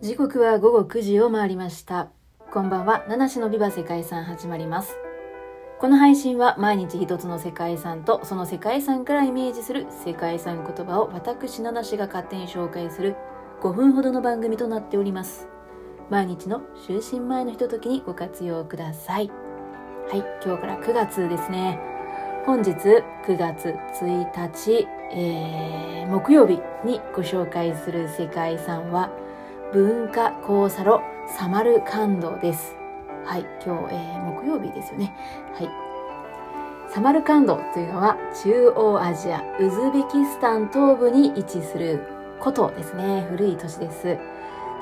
時刻は午後9時を回りました。こんばんは、七種のビバ世界遺産始まります。この配信は毎日一つの世界遺産とその世界遺産からイメージする世界遺産言葉を私七種が勝手に紹介する5分ほどの番組となっております。毎日の就寝前のひとときにご活用ください。はい、今日から9月ですね。本日9月1日、えー、木曜日にご紹介する世界遺産は文化交差路サマルカンドです。はい、今日、えー、木曜日ですよね。はい。サマルカンドというのは中央アジア、ウズベキスタン東部に位置する古都ですね。古い都市です。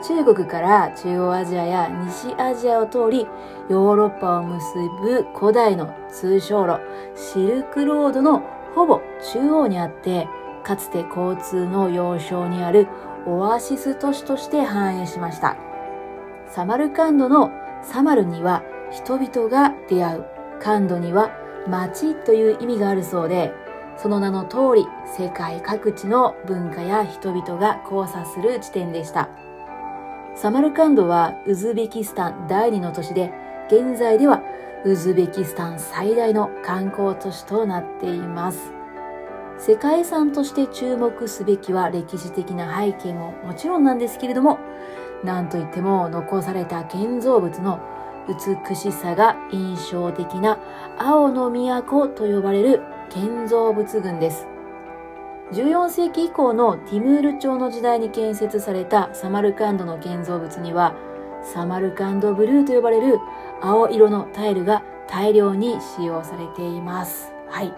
中国から中央アジアや西アジアを通り、ヨーロッパを結ぶ古代の通商路、シルクロードのほぼ中央にあって、かつて交通の要衝にあるオアシス都市として繁栄しました。サマルカンドのサマルには人々が出会う、カンドには町という意味があるそうで、その名の通り世界各地の文化や人々が交差する地点でした。サマルカンドはウズベキスタン第二の都市で、現在ではウズベキスタン最大の観光都市となっています。世界遺産として注目すべきは歴史的な背景ももちろんなんですけれども、なんといっても残された建造物の美しさが印象的な青の都と呼ばれる建造物群です。14世紀以降のティムール朝の時代に建設されたサマルカンドの建造物には、サマルカンドブルーと呼ばれる青色のタイルが大量に使用されています。はい。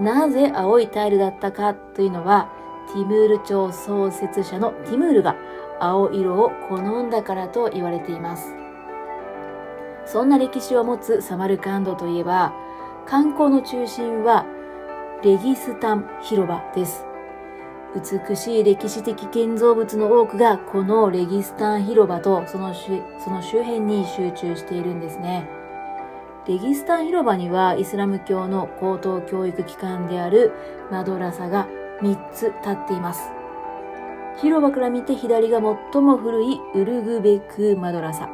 なぜ青いタイルだったかというのは、ティムール朝創設者のティムールが青色を好んだからと言われています。そんな歴史を持つサマルカンドといえば、観光の中心はレギスタン広場です。美しい歴史的建造物の多くがこのレギスタン広場とそのその周辺に集中しているんですね。レギスタン広場にはイスラム教の高等教育機関であるマドラサが3つ立っています。広場から見て左が最も古いウルグベクマドラサ。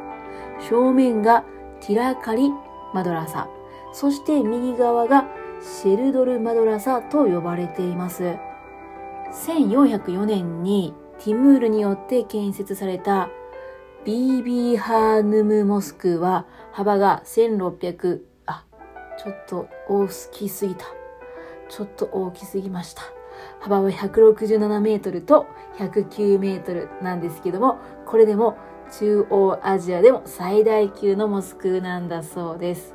正面がティラカリマドラサ。そして右側がシェルドルマドラサと呼ばれています。1404年にティムールによって建設されたビービーハーヌムモスクは幅が1600、あ、ちょっと大きすぎた。ちょっと大きすぎました。幅は167メートルと109メートルなんですけども、これでも中央アジアでも最大級のモスクなんだそうです。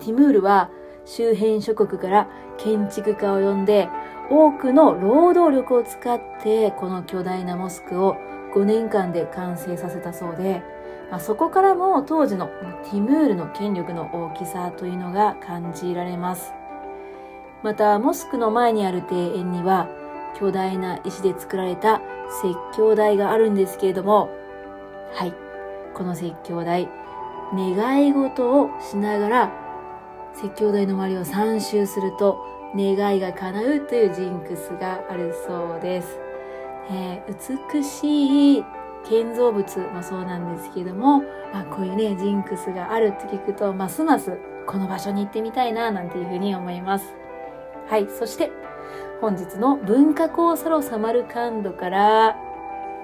ティムールは周辺諸国から建築家を呼んで多くの労働力を使ってこの巨大なモスクを5年間で完成させたそうで、まあ、そこからも当時のティムールの権力の大きさというのが感じられます。また、モスクの前にある庭園には巨大な石で作られた説教台があるんですけれども、はい、この説教台、願い事をしながら説教台の周りを3周すると願いが叶うというジンクスがあるそうです。えー、美しい建造物もそうなんですけども、まあ、こういうね、ジンクスがあるって聞くと、ますますこの場所に行ってみたいな、なんていうふうに思います。はい、そして本日の文化交差路サマルカンドから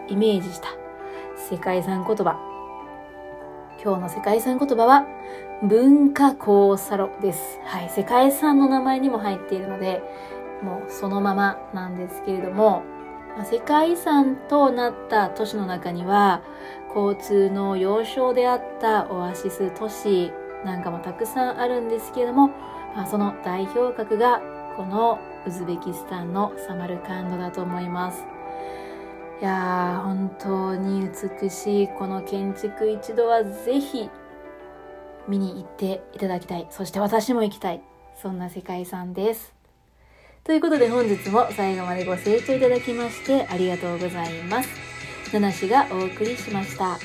イメージした世界遺産言葉。今日の世界遺産言葉は文化交差路です。はい、世界遺産の名前にも入っているので、もうそのままなんですけれども、世界遺産となった都市の中には、交通の要衝であったオアシス都市なんかもたくさんあるんですけれども、まあ、その代表格がこのウズベキスタンのサマルカンドだと思います。いやー、本当に美しいこの建築一度はぜひ見に行っていただきたい。そして私も行きたい。そんな世界遺産です。ということで本日も最後までご清聴いただきましてありがとうございます。ナナシがお送りしました。